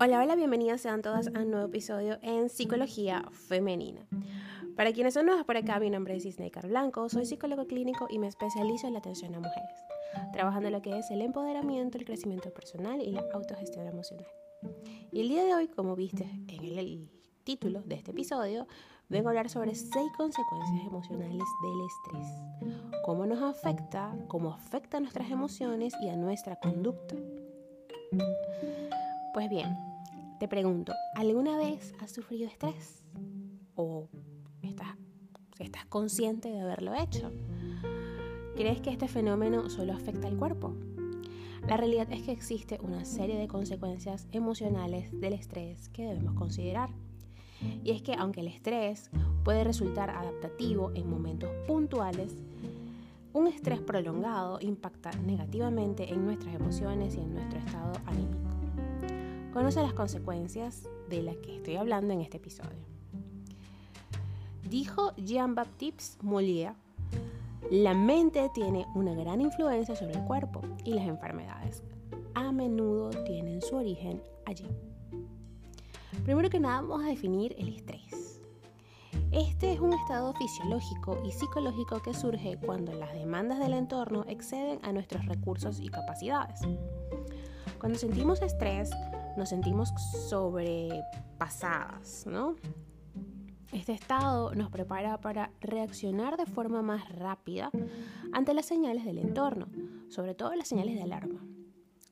Hola, hola, bienvenidas sean todas a un nuevo episodio en Psicología Femenina. Para quienes son nuevos por acá, mi nombre es Isneikar Blanco, soy psicólogo clínico y me especializo en la atención a mujeres, trabajando lo que es el empoderamiento, el crecimiento personal y la autogestión emocional. Y el día de hoy, como viste en el título de este episodio, vengo a hablar sobre seis consecuencias emocionales del estrés, cómo nos afecta, cómo afecta a nuestras emociones y a nuestra conducta. Pues bien, te pregunto, ¿alguna vez has sufrido estrés? ¿O estás, consciente de haberlo hecho? ¿Crees que este fenómeno solo afecta al cuerpo? La realidad es que existe una serie de consecuencias emocionales del estrés que debemos considerar. Y es que aunque el estrés puede resultar adaptativo en momentos puntuales, un estrés prolongado impacta negativamente en nuestras emociones y en nuestro estado anímico. Conoce las consecuencias de las que estoy hablando en este episodio. Dijo Jean-Baptiste Molière, la mente tiene una gran influencia sobre el cuerpo y las enfermedades a menudo tienen su origen allí. Primero que nada vamos a definir el estrés. Este es un estado fisiológico y psicológico que surge cuando las demandas del entorno exceden a nuestros recursos y capacidades. Cuando sentimos estrés, nos sentimos sobrepasadas, ¿no? Este estado nos prepara para reaccionar de forma más rápida ante las señales del entorno, sobre todo las señales de alarma.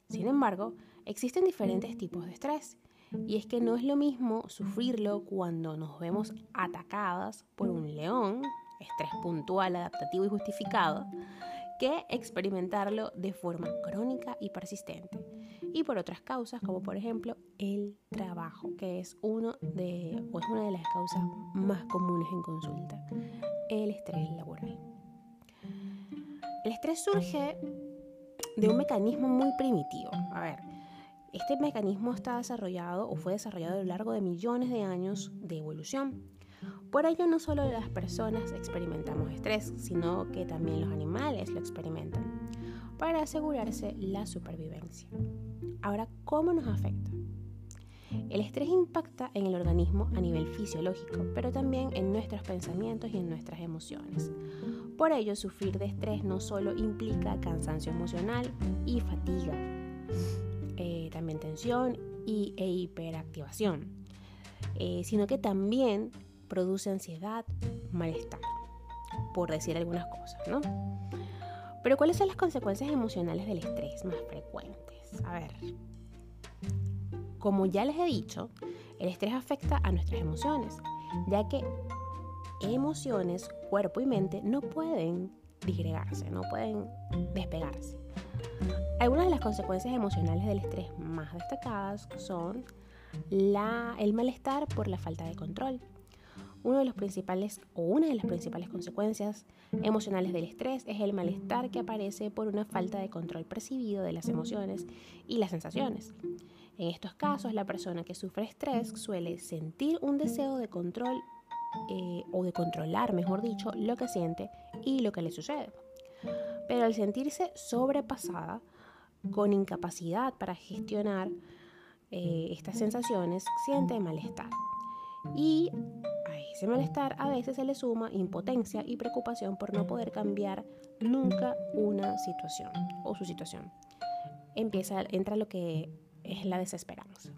Sin embargo, existen diferentes tipos de estrés y es que no es lo mismo sufrirlo cuando nos vemos atacadas por un león, estrés puntual, adaptativo y justificado, que experimentarlo de forma crónica y persistente. Y por otras causas, como por ejemplo el trabajo, que es, uno de, o es una de las causas más comunes en consulta, el estrés laboral. El estrés surge de un mecanismo muy primitivo. A ver, este mecanismo está desarrollado o fue desarrollado a lo largo de millones de años de evolución por ello, no solo las personas experimentamos estrés, sino que también los animales lo experimentan, para asegurarse la supervivencia. Ahora, ¿cómo nos afecta? El estrés impacta en el organismo a nivel fisiológico, pero también en nuestros pensamientos y en nuestras emociones. Por ello, sufrir de estrés no solo implica cansancio emocional y fatiga, eh, también tensión y, e hiperactivación, eh, sino que también produce ansiedad, malestar, por decir algunas cosas, ¿no? Pero ¿cuáles son las consecuencias emocionales del estrés más frecuentes? A ver, como ya les he dicho, el estrés afecta a nuestras emociones, ya que emociones, cuerpo y mente no pueden disgregarse, no pueden despegarse. Algunas de las consecuencias emocionales del estrés más destacadas son el malestar por la falta de control, uno de los principales o una de las principales consecuencias emocionales del estrés es el malestar que aparece por una falta de control percibido de las emociones y las sensaciones. En estos casos, la persona que sufre estrés suele sentir un deseo de control eh, o de controlar, mejor dicho, lo que siente y lo que le sucede. Pero al sentirse sobrepasada, con incapacidad para gestionar eh, estas sensaciones, siente malestar. Y ese malestar a veces se le suma impotencia y preocupación por no poder cambiar nunca una situación o su situación. Empieza, entra lo que es la desesperanza.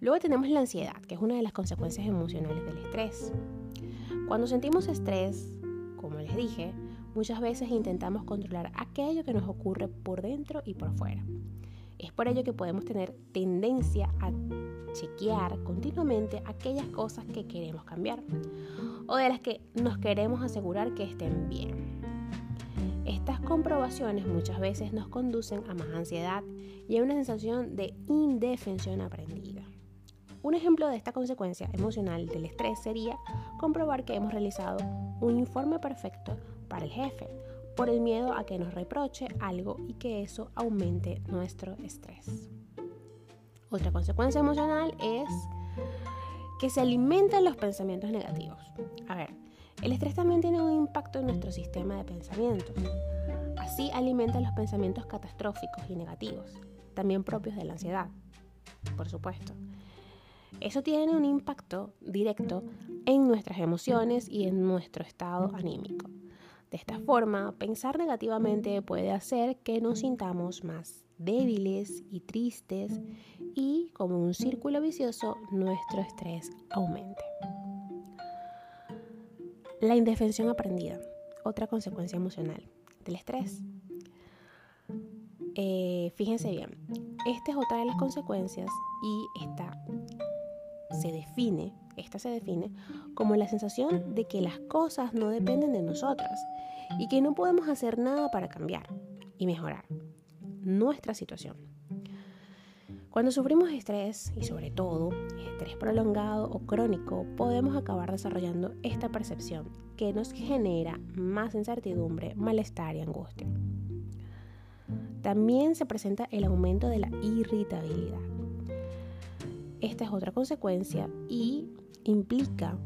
Luego tenemos la ansiedad, que es una de las consecuencias emocionales del estrés. Cuando sentimos estrés, como les dije, muchas veces intentamos controlar aquello que nos ocurre por dentro y por fuera. Es por ello que podemos tener tendencia a chequear continuamente aquellas cosas que queremos cambiar o de las que nos queremos asegurar que estén bien. Estas comprobaciones muchas veces nos conducen a más ansiedad y a una sensación de indefensión aprendida. Un ejemplo de esta consecuencia emocional del estrés sería comprobar que hemos realizado un informe perfecto para el jefe por el miedo a que nos reproche algo y que eso aumente nuestro estrés. Otra consecuencia emocional es que se alimentan los pensamientos negativos. A ver, el estrés también tiene un impacto en nuestro sistema de pensamientos. Así alimenta los pensamientos catastróficos y negativos, también propios de la ansiedad. por supuesto. Eso tiene un impacto directo en nuestras emociones y en nuestro estado anímico. De esta forma, pensar negativamente puede hacer que nos sintamos más débiles y tristes y, como un círculo vicioso, nuestro estrés aumente. La indefensión aprendida, otra consecuencia emocional del estrés. Eh, fíjense bien, esta es otra de las consecuencias y esta se define, esta se define como la sensación de que las cosas no dependen de nosotras y que no podemos hacer nada para cambiar y mejorar nuestra situación. Cuando sufrimos estrés, y sobre todo estrés prolongado o crónico, podemos acabar desarrollando esta percepción que nos genera más incertidumbre, malestar y angustia. También se presenta el aumento de la irritabilidad. Esta es otra consecuencia y implica,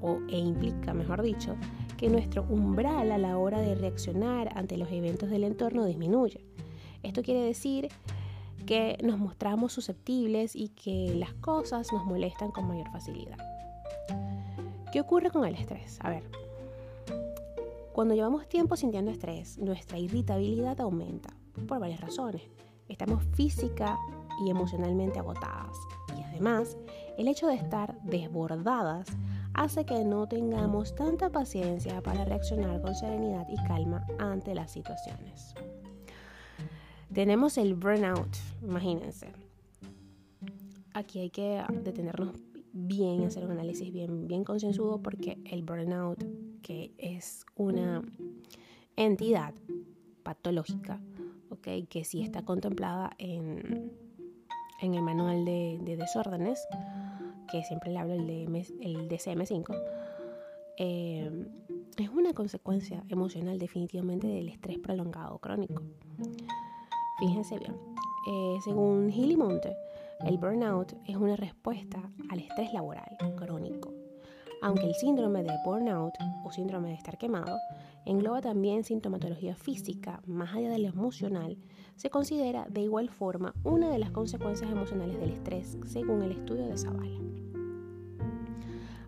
o e implica, mejor dicho, que nuestro umbral a la hora de reaccionar ante los eventos del entorno disminuye. Esto quiere decir que nos mostramos susceptibles y que las cosas nos molestan con mayor facilidad. ¿Qué ocurre con el estrés? A ver, cuando llevamos tiempo sintiendo estrés, nuestra irritabilidad aumenta por varias razones. Estamos física y emocionalmente agotadas. Y además, el hecho de estar desbordadas hace que no tengamos tanta paciencia para reaccionar con serenidad y calma ante las situaciones. Tenemos el burnout, imagínense. Aquí hay que detenernos bien y hacer un análisis bien, bien concienzudo porque el burnout, que es una entidad patológica, que sí está contemplada en, en el manual de, desórdenes, que siempre le hablo el, de, el DCM5, eh, es una consecuencia emocional definitivamente del estrés prolongado crónico. Fíjense bien, eh, según Healy Monte, el burnout es una respuesta al estrés laboral crónico. Aunque el síndrome de burnout o síndrome de estar quemado engloba también sintomatología física más allá de lo emocional, se considera de igual forma una de las consecuencias emocionales del estrés según el estudio de Zavala.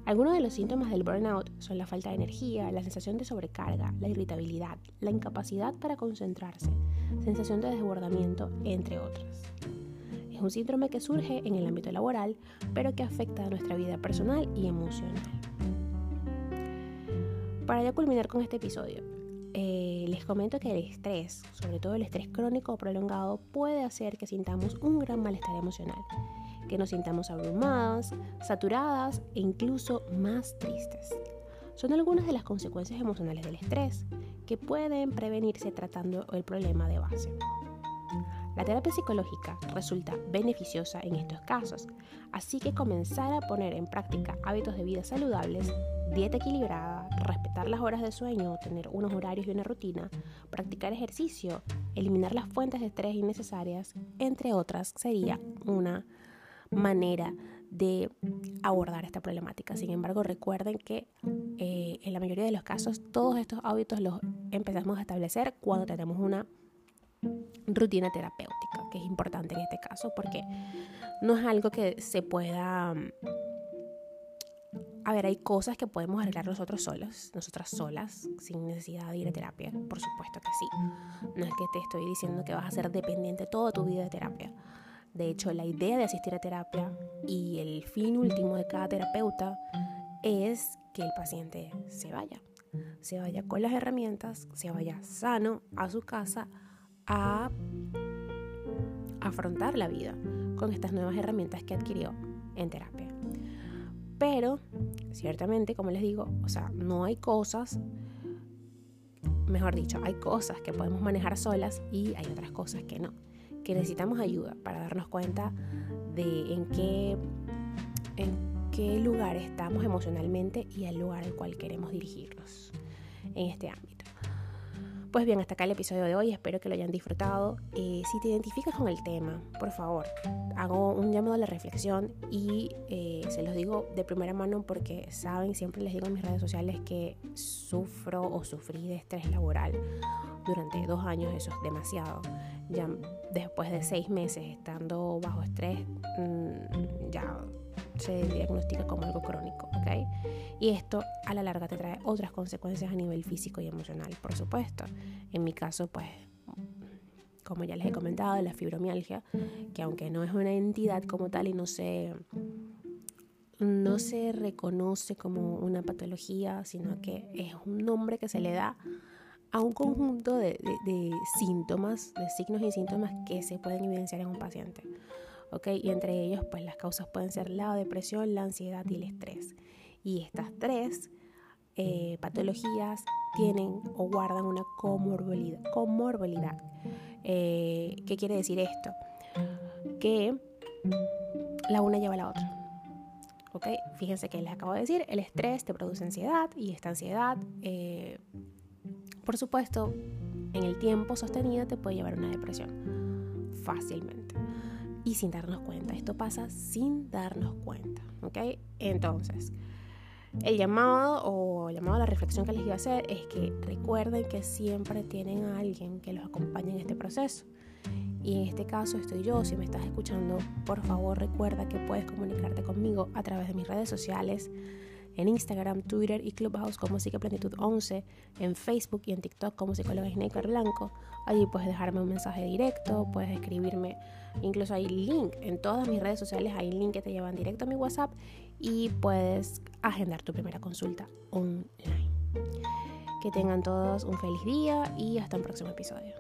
Algunos de los síntomas del burnout son la falta de energía, la sensación de sobrecarga, la irritabilidad, la incapacidad para concentrarse, sensación de desbordamiento, entre otras. Es un síndrome que surge en el ámbito laboral, pero que afecta a nuestra vida personal y emocional. Para ya culminar con este episodio, eh, les comento que el estrés, sobre todo el estrés crónico o prolongado, puede hacer que sintamos un gran malestar emocional, que nos sintamos abrumadas, saturadas e incluso más tristes. Son algunas de las consecuencias emocionales del estrés que pueden prevenirse tratando el problema de base. La terapia psicológica resulta beneficiosa en estos casos, así que comenzar a poner en práctica hábitos de vida saludables dieta equilibrada, respetar las horas de sueño, tener unos horarios y una rutina, practicar ejercicio, eliminar las fuentes de estrés innecesarias, entre otras, sería una manera de abordar esta problemática. Sin embargo, recuerden que eh, en la mayoría de los casos todos estos hábitos los empezamos a establecer cuando tenemos una rutina terapéutica, que es importante en este caso porque no es algo que se pueda a ver, hay cosas que podemos arreglar nosotros solos, nosotras solas, sin necesidad de ir a terapia. Por supuesto que sí. No es que te estoy diciendo que vas a ser dependiente toda tu vida de terapia. De hecho, la idea de asistir a terapia y el fin último de cada terapeuta es que el paciente se vaya. Se vaya con las herramientas, se vaya sano a su casa a afrontar la vida con estas nuevas herramientas que adquirió en terapia. Pero, ciertamente, como les digo, o sea, no hay cosas, mejor dicho, hay cosas que podemos manejar solas y hay otras cosas que no, que necesitamos ayuda para darnos cuenta de en qué, en qué lugar estamos emocionalmente y el lugar al cual queremos dirigirnos en este ámbito. Pues bien, hasta acá el episodio de hoy, espero que lo hayan disfrutado. Eh, si te identificas con el tema, por favor, hago un llamado a la reflexión y eh, se los digo de primera mano porque saben, siempre les digo en mis redes sociales que sufro o sufrí de estrés laboral durante dos años, eso es demasiado. Ya después de seis meses estando bajo estrés, mm, ya se diagnostica como algo crónico, ¿ok? Y esto a la larga te trae otras consecuencias a nivel físico y emocional, por supuesto. En mi caso, pues, como ya les he comentado, la fibromialgia, que aunque no es una entidad como tal y no se, no se reconoce como una patología, sino que es un nombre que se le da a un conjunto de, de síntomas, de signos y síntomas que se pueden evidenciar en un paciente. Y entre ellos, pues las causas pueden ser la depresión, la ansiedad y el estrés. Y estas tres eh, patologías tienen o guardan una comorbilidad. comorbilidad. Eh, ¿Qué quiere decir esto? Que la una lleva a la otra. ¿Ok? Fíjense que les acabo de decir, el estrés te produce ansiedad y esta ansiedad, eh, por supuesto, en el tiempo sostenido te puede llevar a una depresión fácilmente y sin darnos cuenta. Esto pasa sin darnos cuenta, ¿ok? Entonces, el llamado o llamado a la reflexión que les iba a hacer es que recuerden que siempre tienen a alguien que los acompañe en este proceso. Y en este caso estoy yo, si me estás escuchando, por favor recuerda que puedes comunicarte conmigo a través de mis redes sociales en Instagram, Twitter y Clubhouse como Psiqueplenitud 11, en Facebook y en TikTok como Psicóloga Sneaker Blanco. Allí puedes dejarme un mensaje directo, puedes escribirme, incluso hay link en todas mis redes sociales, hay link que te llevan directo a mi WhatsApp y puedes agendar tu primera consulta online. Que tengan todos un feliz día y hasta un próximo episodio.